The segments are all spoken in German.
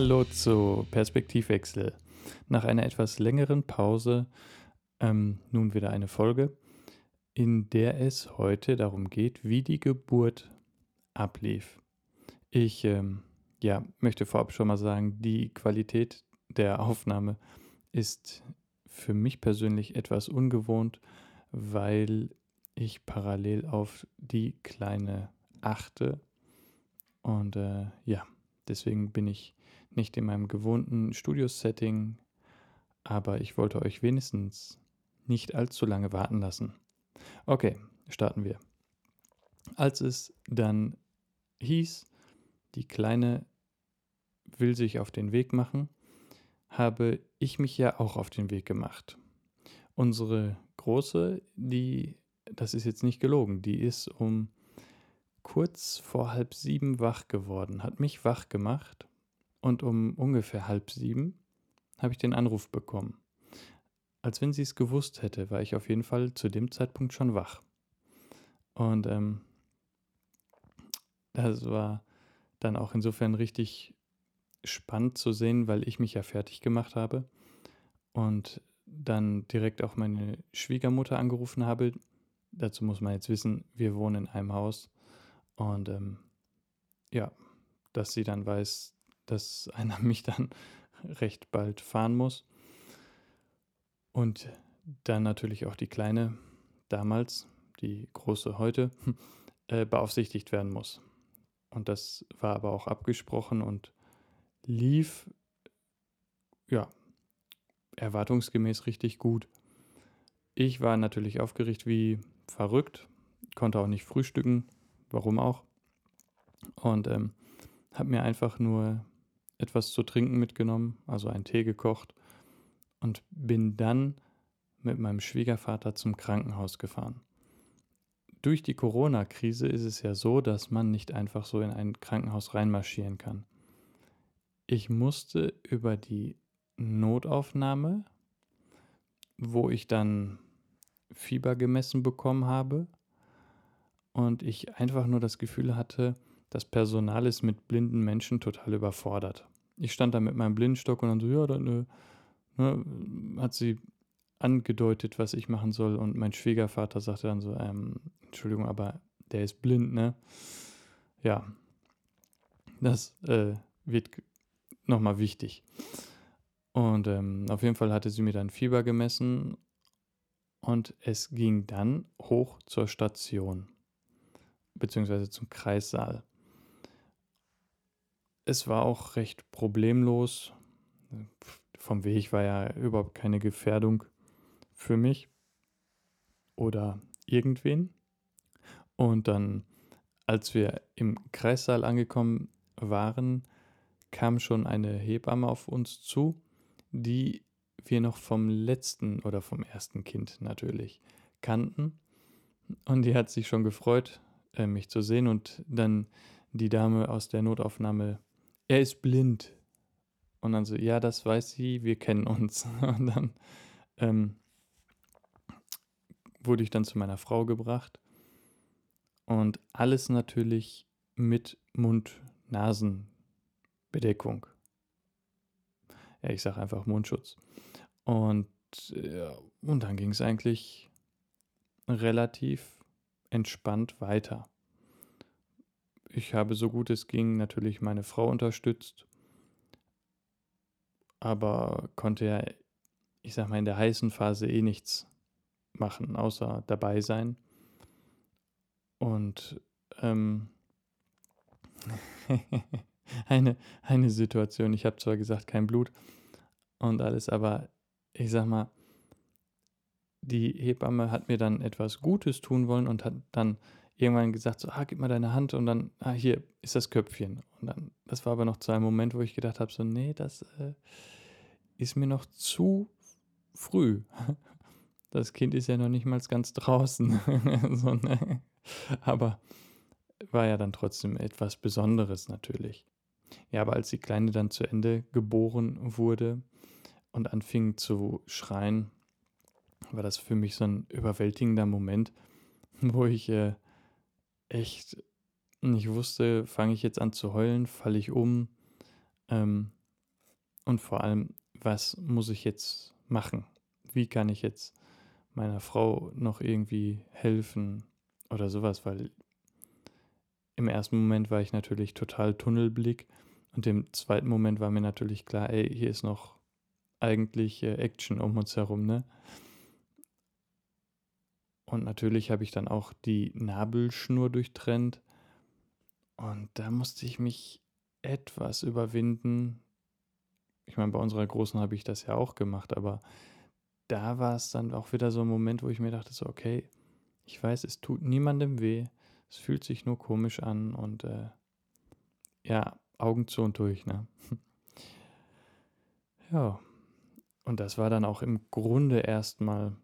Hallo zu Perspektivwechsel. Nach einer etwas längeren Pause ähm, nun wieder eine Folge, in der es heute darum geht, wie die Geburt ablief. Ich ähm, ja, möchte vorab schon mal sagen, die Qualität der Aufnahme ist für mich persönlich etwas ungewohnt, weil ich parallel auf die kleine achte. Und äh, ja, deswegen bin ich nicht in meinem gewohnten Studio-Setting, aber ich wollte euch wenigstens nicht allzu lange warten lassen. Okay, starten wir. Als es dann hieß, die Kleine will sich auf den Weg machen, habe ich mich ja auch auf den Weg gemacht. Unsere Große, die, das ist jetzt nicht gelogen, die ist um kurz vor halb sieben wach geworden, hat mich wach gemacht und um ungefähr halb sieben habe ich den Anruf bekommen. Als wenn sie es gewusst hätte, war ich auf jeden Fall zu dem Zeitpunkt schon wach. Und ähm, das war dann auch insofern richtig spannend zu sehen, weil ich mich ja fertig gemacht habe und dann direkt auch meine Schwiegermutter angerufen habe. Dazu muss man jetzt wissen, wir wohnen in einem Haus und ähm, ja, dass sie dann weiß, dass einer mich dann recht bald fahren muss. Und dann natürlich auch die kleine damals, die große heute, äh, beaufsichtigt werden muss. Und das war aber auch abgesprochen und lief ja erwartungsgemäß richtig gut. Ich war natürlich aufgeregt wie verrückt, konnte auch nicht frühstücken, warum auch. Und ähm, habe mir einfach nur etwas zu trinken mitgenommen, also einen Tee gekocht und bin dann mit meinem Schwiegervater zum Krankenhaus gefahren. Durch die Corona-Krise ist es ja so, dass man nicht einfach so in ein Krankenhaus reinmarschieren kann. Ich musste über die Notaufnahme, wo ich dann Fieber gemessen bekommen habe und ich einfach nur das Gefühl hatte, das Personal ist mit blinden Menschen total überfordert. Ich stand da mit meinem Blindstock und dann so, ja, dann äh, ne, hat sie angedeutet, was ich machen soll. Und mein Schwiegervater sagte dann so, ähm, Entschuldigung, aber der ist blind, ne? Ja, das äh, wird nochmal wichtig. Und ähm, auf jeden Fall hatte sie mir dann Fieber gemessen und es ging dann hoch zur Station, beziehungsweise zum Kreissaal. Es war auch recht problemlos. Vom Weg war ja überhaupt keine Gefährdung für mich oder irgendwen. Und dann, als wir im Kreissaal angekommen waren, kam schon eine Hebamme auf uns zu, die wir noch vom letzten oder vom ersten Kind natürlich kannten. Und die hat sich schon gefreut, äh, mich zu sehen. Und dann die Dame aus der Notaufnahme, er ist blind. Und dann so, ja, das weiß sie, wir kennen uns. Und dann ähm, wurde ich dann zu meiner Frau gebracht. Und alles natürlich mit Mund-Nasen-Bedeckung. Ja, ich sage einfach Mundschutz. Und, ja, und dann ging es eigentlich relativ entspannt weiter. Ich habe so gut es ging natürlich meine Frau unterstützt, aber konnte ja, ich sag mal, in der heißen Phase eh nichts machen, außer dabei sein. Und ähm, eine, eine Situation, ich habe zwar gesagt, kein Blut und alles, aber ich sag mal, die Hebamme hat mir dann etwas Gutes tun wollen und hat dann irgendwann gesagt, so, ah, gib mal deine Hand und dann, ah, hier ist das Köpfchen. Und dann, das war aber noch zu einem Moment, wo ich gedacht habe, so, nee, das äh, ist mir noch zu früh. Das Kind ist ja noch nicht mal ganz draußen. so, ne? Aber war ja dann trotzdem etwas Besonderes natürlich. Ja, aber als die Kleine dann zu Ende geboren wurde und anfing zu schreien, war das für mich so ein überwältigender Moment, wo ich äh, echt nicht wusste, fange ich jetzt an zu heulen, falle ich um, ähm, Und vor allem, was muss ich jetzt machen? Wie kann ich jetzt meiner Frau noch irgendwie helfen oder sowas? Weil im ersten Moment war ich natürlich total Tunnelblick und im zweiten Moment war mir natürlich klar, ey, hier ist noch eigentlich äh, Action um uns herum, ne? Und natürlich habe ich dann auch die Nabelschnur durchtrennt. Und da musste ich mich etwas überwinden. Ich meine, bei unserer Großen habe ich das ja auch gemacht, aber da war es dann auch wieder so ein Moment, wo ich mir dachte, so, okay, ich weiß, es tut niemandem weh, es fühlt sich nur komisch an und äh, ja, Augen zu und durch, ne? ja, und das war dann auch im Grunde erstmal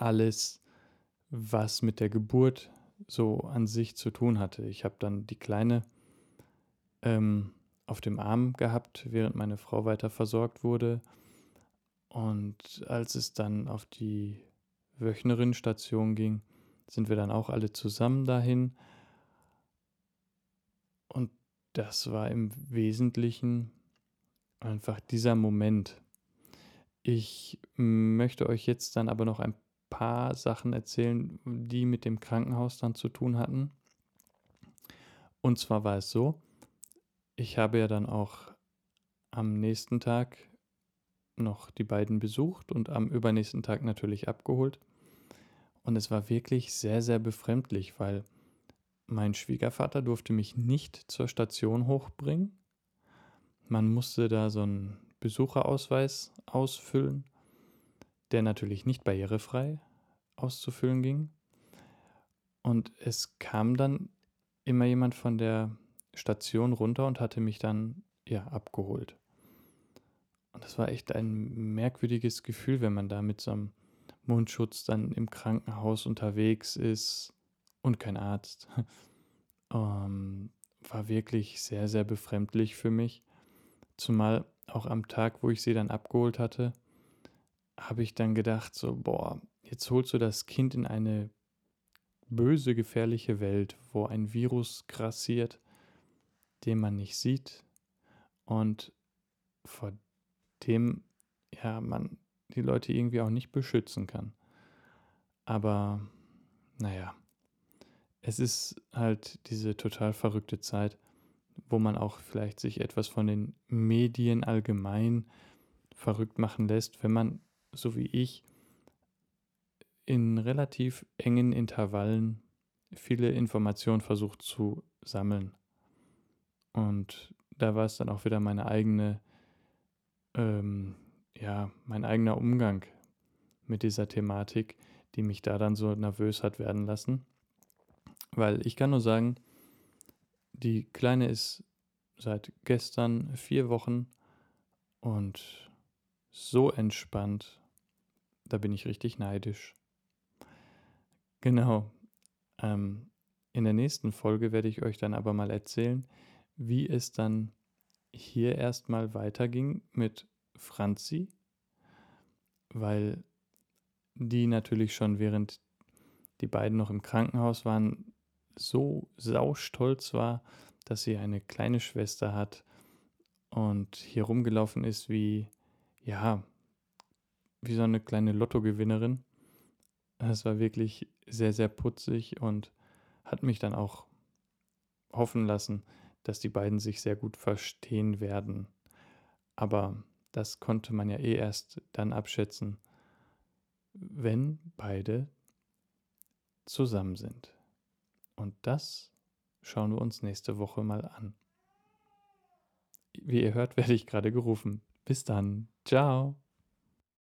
alles, was mit der Geburt so an sich zu tun hatte. Ich habe dann die Kleine ähm, auf dem Arm gehabt, während meine Frau weiter versorgt wurde. Und als es dann auf die Wöchnerinnenstation ging, sind wir dann auch alle zusammen dahin. Und das war im Wesentlichen einfach dieser Moment. Ich möchte euch jetzt dann aber noch ein paar Sachen erzählen, die mit dem Krankenhaus dann zu tun hatten. Und zwar war es so, ich habe ja dann auch am nächsten Tag noch die beiden besucht und am übernächsten Tag natürlich abgeholt. Und es war wirklich sehr, sehr befremdlich, weil mein Schwiegervater durfte mich nicht zur Station hochbringen. Man musste da so einen Besucherausweis ausfüllen der natürlich nicht barrierefrei auszufüllen ging. Und es kam dann immer jemand von der Station runter und hatte mich dann ja abgeholt. Und das war echt ein merkwürdiges Gefühl, wenn man da mit so einem Mundschutz dann im Krankenhaus unterwegs ist und kein Arzt. ähm, war wirklich sehr, sehr befremdlich für mich. Zumal auch am Tag, wo ich sie dann abgeholt hatte, habe ich dann gedacht, so, boah, jetzt holst du das Kind in eine böse, gefährliche Welt, wo ein Virus grassiert, den man nicht sieht und vor dem ja man die Leute irgendwie auch nicht beschützen kann. Aber naja, es ist halt diese total verrückte Zeit, wo man auch vielleicht sich etwas von den Medien allgemein verrückt machen lässt, wenn man so wie ich, in relativ engen Intervallen viele Informationen versucht zu sammeln. Und da war es dann auch wieder meine eigene, ähm, ja, mein eigener Umgang mit dieser Thematik, die mich da dann so nervös hat werden lassen. Weil ich kann nur sagen, die Kleine ist seit gestern vier Wochen und so entspannt da bin ich richtig neidisch. Genau. Ähm, in der nächsten Folge werde ich euch dann aber mal erzählen, wie es dann hier erstmal weiterging mit Franzi, weil die natürlich schon während die beiden noch im Krankenhaus waren, so saustolz war, dass sie eine kleine Schwester hat und hier rumgelaufen ist wie, ja, wie so eine kleine Lottogewinnerin. Es war wirklich sehr, sehr putzig und hat mich dann auch hoffen lassen, dass die beiden sich sehr gut verstehen werden. Aber das konnte man ja eh erst dann abschätzen, wenn beide zusammen sind. Und das schauen wir uns nächste Woche mal an. Wie ihr hört, werde ich gerade gerufen. Bis dann. Ciao.